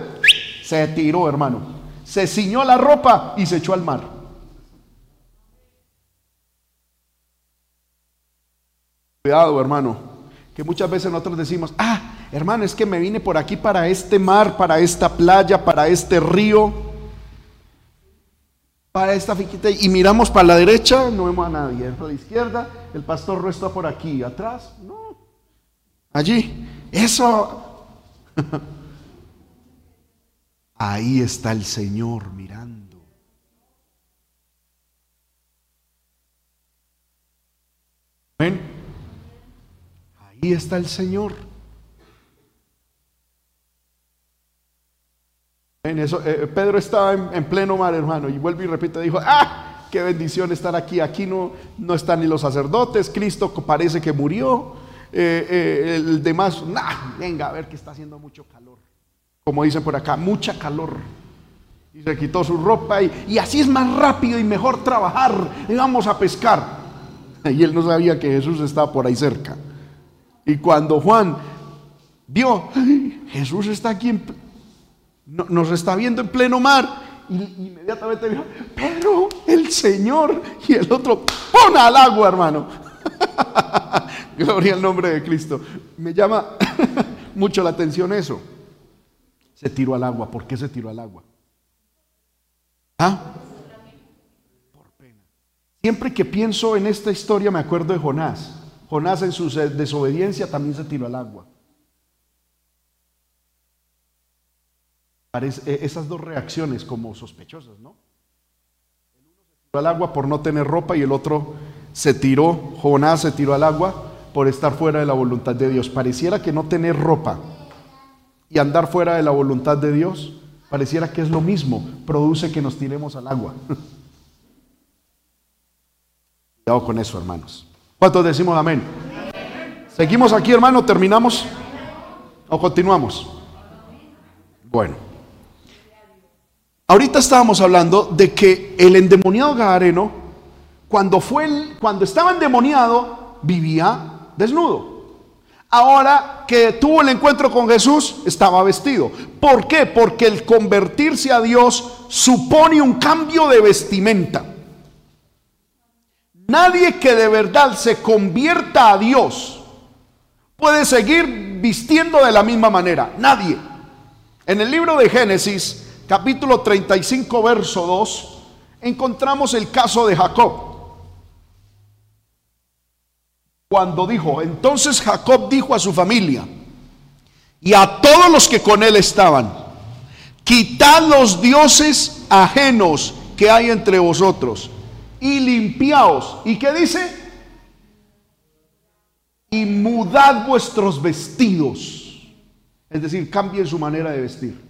Se tiró, hermano. Se ciñó la ropa y se echó al mar. Cuidado, hermano, que muchas veces nosotros decimos, ah, hermano, es que me vine por aquí para este mar, para esta playa, para este río para esta fiquita y miramos para la derecha, no vemos a nadie. Para la izquierda, el pastor no está por aquí. Atrás, no. Allí. Eso. Ahí está el Señor mirando. ¿Ven? Ahí está el Señor. Eso, eh, Pedro estaba en, pleno mar, hermano, y vuelve y repite, dijo, ah, qué bendición estar aquí, aquí no, no están ni los sacerdotes, Cristo parece que murió, eh, eh, el demás, nah, venga a ver que está haciendo mucho calor, como dicen por acá, mucha calor. Y se quitó su ropa y, y así es más rápido y mejor trabajar, y vamos a pescar. Y él no sabía que Jesús estaba por ahí cerca. Y cuando Juan vio, Jesús está aquí en nos está viendo en pleno mar. Y inmediatamente dijo, Pedro, el Señor. Y el otro, pon al agua, hermano. Gloria al nombre de Cristo. Me llama mucho la atención eso. Se tiró al agua. ¿Por qué se tiró al agua? ¿Ah? Por pena. Siempre que pienso en esta historia me acuerdo de Jonás. Jonás en su desobediencia también se tiró al agua. E, esas dos reacciones como sospechosas, ¿no? El uno se tiró al agua por no tener ropa y el otro se tiró, Jonás se tiró al agua por estar fuera de la voluntad de Dios. Pareciera que no tener ropa y andar fuera de la voluntad de Dios, pareciera que es lo mismo, produce que nos tiremos al agua. Cuidado con eso, hermanos. ¿Cuántos decimos amén? ¿Seguimos aquí, hermano? ¿Terminamos? ¿O continuamos? Bueno. Ahorita estábamos hablando de que el endemoniado Gadareno, cuando, fue cuando estaba endemoniado, vivía desnudo. Ahora que tuvo el encuentro con Jesús, estaba vestido. ¿Por qué? Porque el convertirse a Dios supone un cambio de vestimenta. Nadie que de verdad se convierta a Dios puede seguir vistiendo de la misma manera. Nadie. En el libro de Génesis, capítulo 35, verso 2, encontramos el caso de Jacob. Cuando dijo, entonces Jacob dijo a su familia y a todos los que con él estaban, quitad los dioses ajenos que hay entre vosotros y limpiaos. ¿Y qué dice? Y mudad vuestros vestidos. Es decir, cambien su manera de vestir.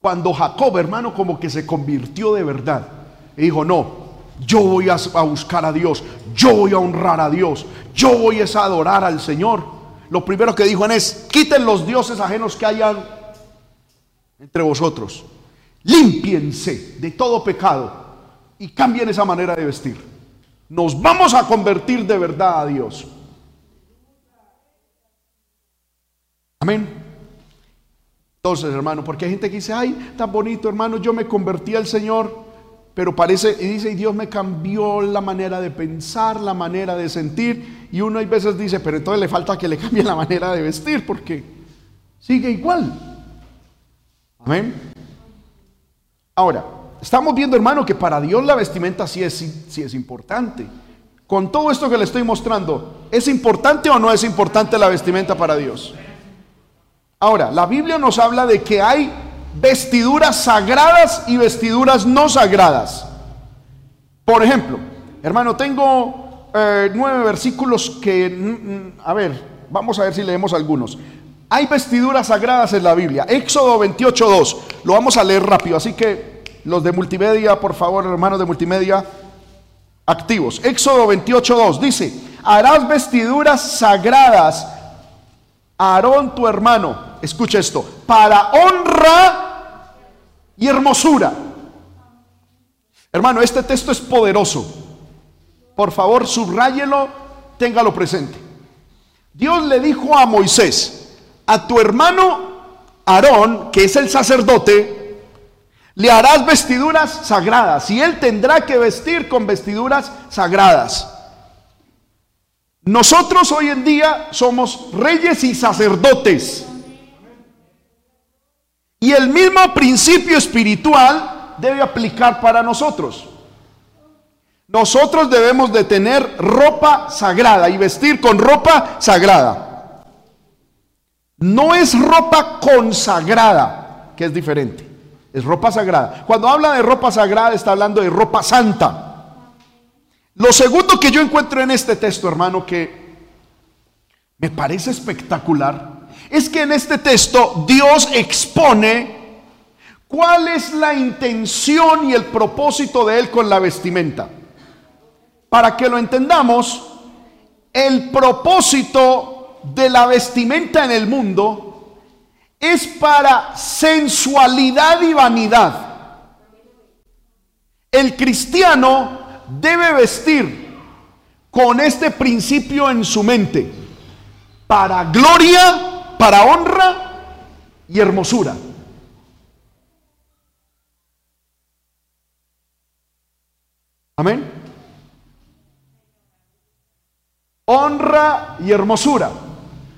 Cuando Jacob, hermano, como que se convirtió de verdad. Y dijo, no, yo voy a, buscar a Dios, yo voy a honrar a Dios, yo voy a adorar al Señor. Lo primero que dijo es, quiten los dioses ajenos que hayan entre vosotros. Límpiense de todo pecado y cambien esa manera de vestir. Nos vamos a convertir de verdad a Dios. Amén. Entonces, hermano, porque hay gente que dice, ay, tan bonito, hermano, yo me convertí al Señor, pero parece, y dice, y Dios me cambió la manera de pensar, la manera de sentir, y uno hay veces dice, pero entonces le falta que le cambie la manera de vestir, porque sigue igual. Amén. Ahora, estamos viendo, hermano, que para Dios la vestimenta sí es, sí es importante. Con todo esto que le estoy mostrando, ¿es importante o no es importante la vestimenta para Dios? Ahora, la Biblia nos habla de que hay vestiduras sagradas y vestiduras no sagradas. Por ejemplo, hermano, tengo eh, nueve versículos que, mm, mm, a ver, vamos a ver si leemos algunos. Hay vestiduras sagradas en la Biblia. Éxodo 28.2. Lo vamos a leer rápido. Así que los de multimedia, por favor, hermanos de multimedia, activos. Éxodo 28.2 dice, harás vestiduras sagradas a Aarón tu hermano. Escucha esto. Para honra y hermosura. Hermano, este texto es poderoso. Por favor, subráyelo, téngalo presente. Dios le dijo a Moisés, a tu hermano Aarón, que es el sacerdote, le harás vestiduras sagradas y él tendrá que vestir con vestiduras sagradas. Nosotros hoy en día somos reyes y sacerdotes. Y el mismo principio espiritual debe aplicar para nosotros. Nosotros debemos de tener ropa sagrada y vestir con ropa sagrada. No es ropa consagrada, que es diferente. Es ropa sagrada. Cuando habla de ropa sagrada está hablando de ropa santa. Lo segundo que yo encuentro en este texto, hermano, que me parece espectacular, es que en este texto Dios expone cuál es la intención y el propósito de Él con la vestimenta. Para que lo entendamos, el propósito de la vestimenta en el mundo es para sensualidad y vanidad. El cristiano debe vestir con este principio en su mente para gloria, para honra y hermosura. Amén. Honra y hermosura.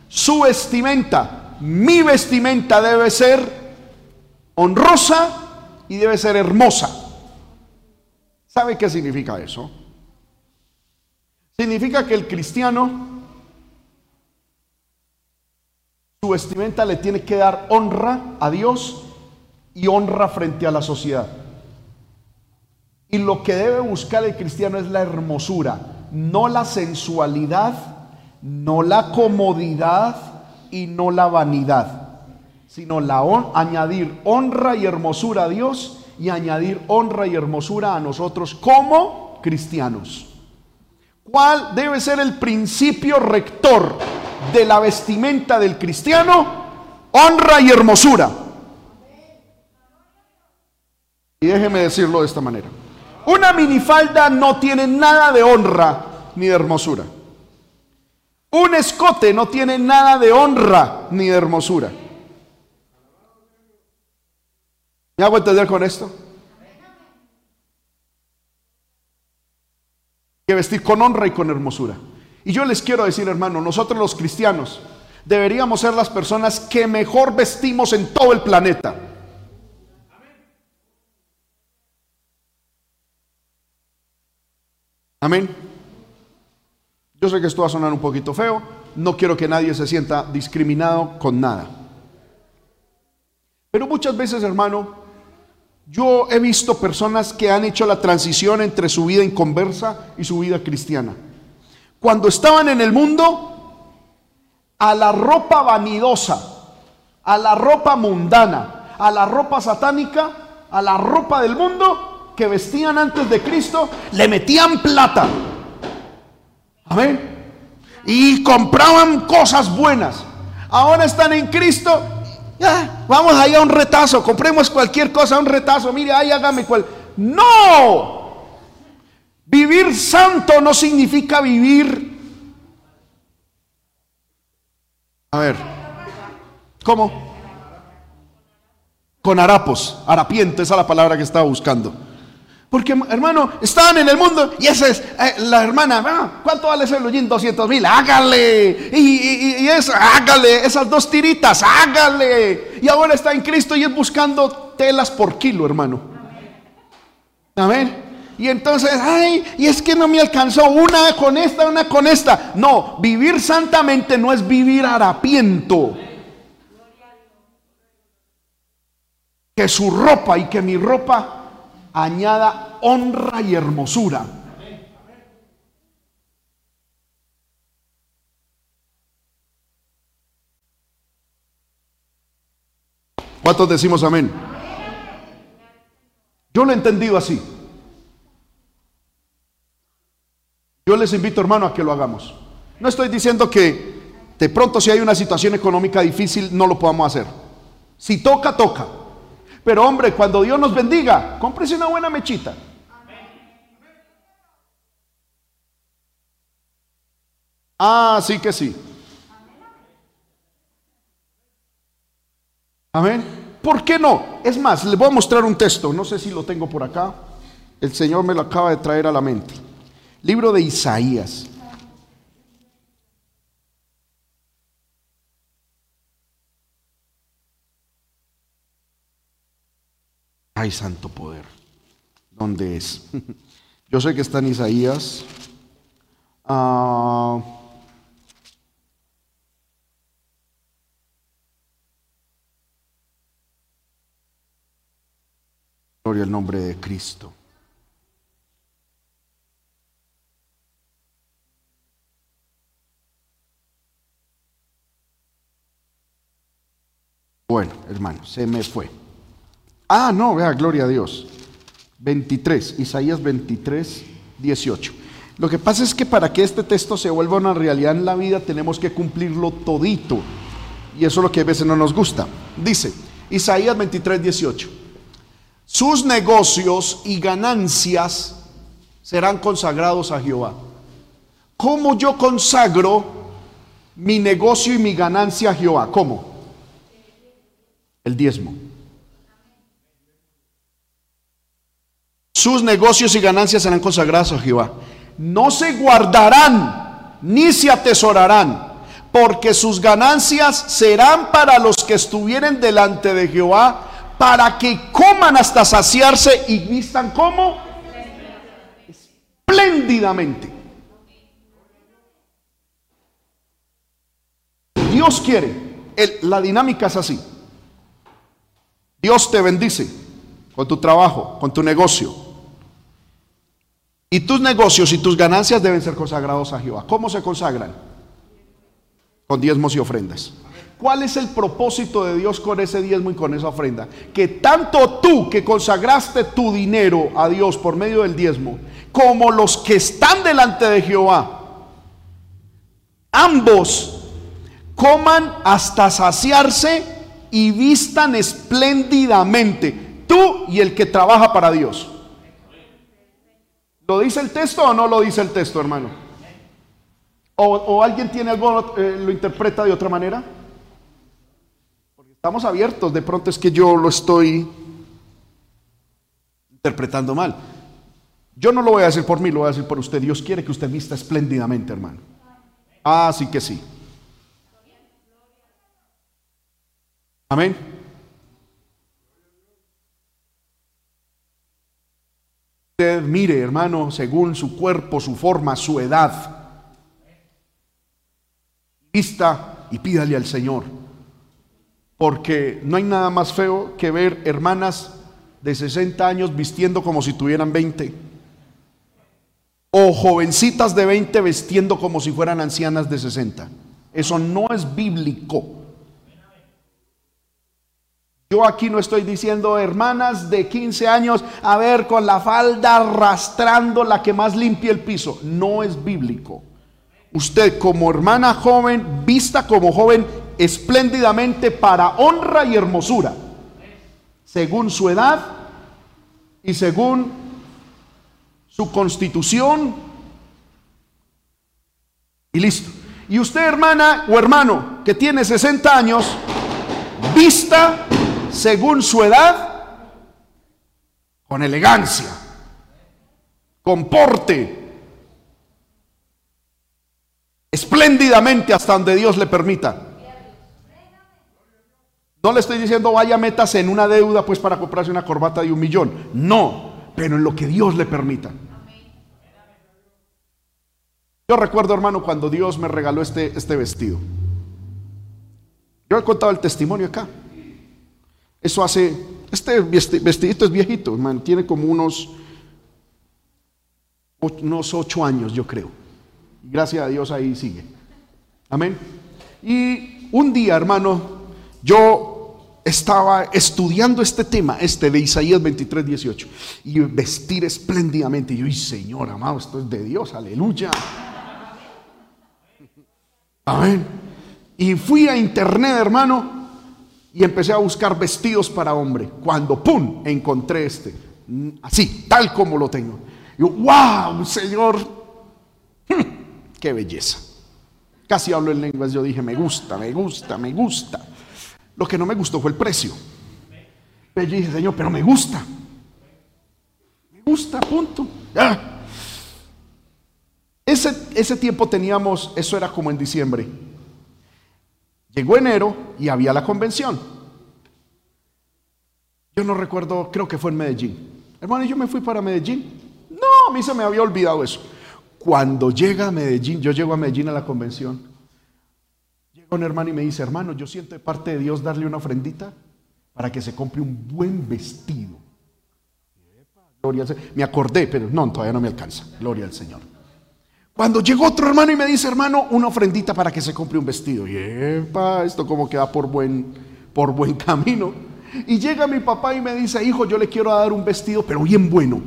Su vestimenta, mi vestimenta debe ser honrosa y debe ser hermosa. ¿Sabe qué significa eso? Significa que el cristiano, su vestimenta le tiene que dar honra a Dios y honra frente a la sociedad. Y lo que debe buscar el cristiano es la hermosura, no la sensualidad no la comodidad y no la vanidad, sino la añadir honra y hermosura a Dios y añadir honra y hermosura a nosotros como cristianos. ¿Cuál debe ser el principio rector de la vestimenta del cristiano? Honra y hermosura. Y déjeme decirlo de esta manera. Una minifalda no tiene nada de honra ni de hermosura. Un escote no tiene nada de honra ni de hermosura. ¿Me hago entender con esto? Que vestir con honra y con hermosura. Y yo les quiero decir, hermano, nosotros los cristianos deberíamos ser las personas que mejor vestimos en todo el planeta. Amén. Yo sé que esto va a sonar un poquito feo, no quiero que nadie se sienta discriminado con nada. Pero muchas veces, hermano, yo he visto personas que han hecho la transición entre su vida inconversa y su vida cristiana. Cuando estaban en el mundo, a la ropa vanidosa, a la ropa mundana, a la ropa satánica, a la ropa del mundo que vestían antes de Cristo, le metían plata. Amén. Y compraban cosas buenas. Ahora están en Cristo. Ya, vamos allá a un retazo. Compremos cualquier cosa, un retazo. Mire, ahí hágame cual. No. Vivir santo no significa vivir. A ver. ¿Cómo? Con harapos, harapiento, esa es la palabra que estaba buscando. Porque, hermano, estaban en el mundo y esa es eh, la hermana. Ah, ¿Cuánto vale ese blue 200 mil, hágale. Y, y, eso, hágale. Esas dos tiritas, hágale. Y ahora está en Cristo y es buscando telas por kilo, hermano. Amén. Y entonces, ay, y es que no me alcanzó una con esta, una con esta. No, vivir santamente no es vivir harapiento. Que su ropa y que mi ropa añada honra y hermosura. ¿Cuántos decimos amén? Yo lo he entendido así. Yo les invito, hermano, a que lo hagamos. No estoy diciendo que de pronto si hay una situación económica difícil no lo podamos hacer. Si toca, toca. Pero hombre, cuando Dios nos bendiga, cómprese una buena mechita. Ah, sí que sí. Amén. ¿Por qué no? Es más, les voy a mostrar un texto. No sé si lo tengo por acá. El Señor me lo acaba de traer a la mente. Libro de Isaías. Ay, santo poder. ¿Dónde es? Yo sé que está en Isaías. Ah, gloria al nombre de Cristo. Bueno, hermano, se me fue. Ah, no, vea, gloria a Dios. 23, Isaías 23, 18. Lo que pasa es que para que este texto se vuelva una realidad en la vida tenemos que cumplirlo todito. Y eso es lo que a veces no nos gusta. Dice, Isaías 23, 18. Sus negocios y ganancias serán consagrados a Jehová. ¿Cómo yo consagro mi negocio y mi ganancia a Jehová? ¿Cómo? El diezmo. Sus negocios y ganancias serán consagrados a Jehová. No se guardarán ni se atesorarán, porque sus ganancias serán para los que estuvieren delante de Jehová, para que coman hasta saciarse y vistan como espléndidamente. Dios quiere, la dinámica es así. Dios te bendice con tu trabajo, con tu negocio, y tus negocios y tus ganancias deben ser consagrados a Jehová. ¿Cómo se consagran? Con diezmos y ofrendas. ¿Cuál es el propósito de Dios con ese diezmo y con esa ofrenda? Que tanto tú que consagraste tu dinero a Dios por medio del diezmo, como los que están delante de Jehová, ambos coman hasta saciarse y vistan espléndidamente, tú y el que trabaja para Dios. ¿Lo dice el texto o no lo dice el texto, hermano? ¿O, alguien tiene algo, eh, lo interpreta de otra manera? Porque estamos abiertos, de pronto es que yo lo estoy interpretando mal. Yo no lo voy a decir por mí, lo voy a decir por usted. Dios quiere que usted vista espléndidamente, hermano. Ah, sí que sí. Amén. Usted mire, hermano, según su cuerpo, su forma, su edad. Vista y pídale al Señor. Porque no hay nada más feo que ver hermanas de 60 años vistiendo como si tuvieran 20. O jovencitas de 20 vistiendo como si fueran ancianas de 60. Eso no es bíblico. Yo aquí no estoy diciendo hermanas de 15 años, a ver, con la falda arrastrando la que más limpia el piso. No es bíblico. Usted como hermana joven, vista como joven espléndidamente para honra y hermosura, según su edad y según su constitución. Y listo. Y usted hermana o hermano que tiene 60 años, vista según su edad, con elegancia, con porte, espléndidamente hasta donde Dios le permita. No le estoy diciendo vaya metas en una deuda pues para comprarse una corbata de un millón. No, pero en lo que Dios le permita. Yo recuerdo, hermano, cuando Dios me regaló este, este vestido. Yo he contado el testimonio acá. Eso hace, este vestidito es viejito, hermano, tiene como unos, unos ocho años, yo creo. Gracias a Dios ahí sigue. Amén. Y un día, hermano, yo estaba estudiando este tema, este de Isaías 23, 18, y vestir espléndidamente. Y yo, y Señor amado, esto es de Dios, aleluya. Amén. Y fui a internet, hermano, y empecé a buscar vestidos para hombre. Cuando, ¡pum!, encontré este. Así, tal como lo tengo. Yo, wow, Señor, qué belleza. Casi hablo en lenguas, yo dije, me gusta, me gusta, me gusta. Lo que no me gustó fue el precio. Pero yo dije, Señor, pero me gusta. Me gusta, punto. Ese, ese tiempo teníamos, eso era como en diciembre. Llegó enero y había la convención. Yo no recuerdo, creo que fue en Medellín. Hermano, yo me fui para Medellín. No, a mí se me había olvidado eso. Cuando llega a Medellín, yo llego a Medellín a la convención. Llega un hermano y me dice, hermano, yo siento de parte de Dios darle una ofrendita para que se compre un buen vestido. Gloria. Me acordé, pero no, todavía no me alcanza. Gloria al Señor. Cuando llegó otro hermano y me dice, hermano, una ofrendita para que se compre un vestido. Y epa, esto como que va por buen, por buen camino. Y llega mi papá y me dice, hijo, yo le quiero dar un vestido, pero bien bueno.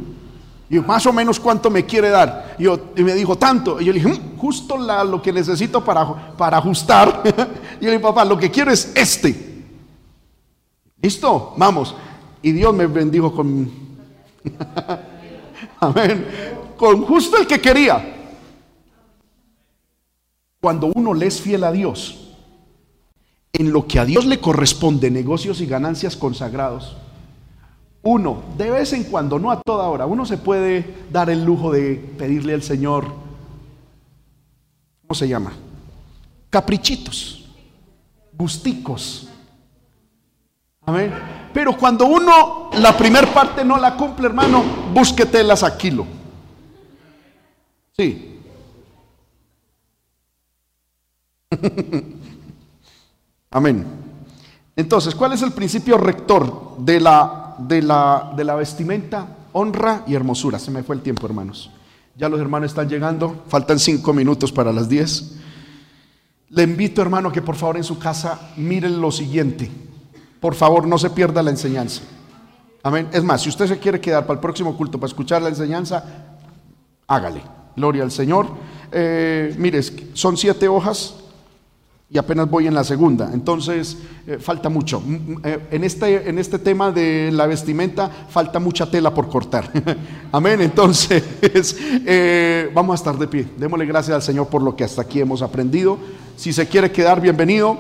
Y más o menos cuánto me quiere dar. Y, yo, me dijo, tanto. Y yo le dije, mm, justo lo que necesito para, para ajustar. y yo le dije, papá, lo que quiero es este. ¿Listo? Vamos. Y Dios me bendijo con... Amén. Con justo el que quería. Cuando uno le es fiel a Dios, en lo que a Dios le corresponde, negocios y ganancias consagrados, uno, de vez en cuando, no a toda hora, uno se puede dar el lujo de pedirle al Señor, ¿cómo se llama? Caprichitos, gusticos. Amén. Pero cuando uno la primer parte no la cumple, hermano, búsquetelas a kilo. Sí, Amén. Entonces, ¿cuál es el principio rector de la, de, la, de la vestimenta? Honra y hermosura. Se me fue el tiempo, hermanos. Ya los hermanos están llegando. Faltan cinco minutos para las diez. Le invito, hermano, que por favor en su casa miren lo siguiente. Por favor, no se pierda la enseñanza. Amén. Es más, si usted se quiere quedar para el próximo culto para escuchar la enseñanza, hágale. Gloria al Señor. Eh, mire, son siete hojas y apenas voy en la segunda. Entonces, eh, falta mucho. Mm, mm, eh, en, este, en este tema de la vestimenta, falta mucha tela por cortar. Amén. Entonces, eh, vamos a estar de pie. Démosle gracias al Señor por lo que hasta aquí hemos aprendido. Si se quiere quedar, bienvenido.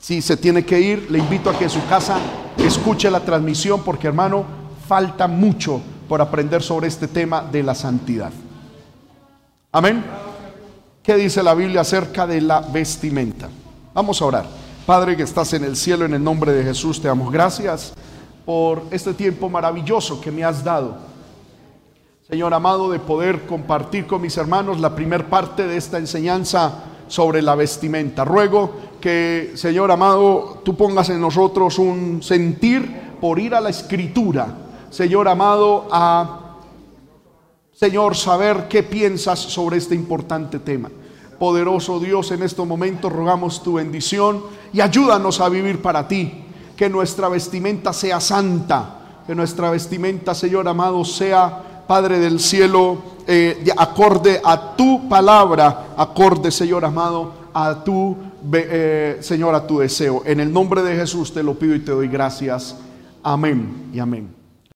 Si se tiene que ir, le invito a que en su casa escuche la transmisión, porque hermano, falta mucho por aprender sobre este tema de la santidad. Amén. ¿Qué dice la Biblia acerca de la vestimenta? Vamos a orar. Padre que estás en el cielo, en el nombre de Jesús, te damos gracias por este tiempo maravilloso que me has dado. Señor amado, de poder compartir con mis hermanos la primer parte de esta enseñanza sobre la vestimenta. Ruego que, Señor amado, tú pongas en nosotros un sentir por ir a la escritura. Señor amado, a Señor, saber qué piensas sobre este importante tema. Poderoso Dios, en estos momentos rogamos tu bendición y ayúdanos a vivir para ti. Que nuestra vestimenta sea santa, que nuestra vestimenta, Señor amado, sea, Padre del cielo, eh, acorde a tu palabra, acorde, Señor amado, a tu, eh, Señor, a tu deseo. En el nombre de Jesús te lo pido y te doy gracias. Amén y amén.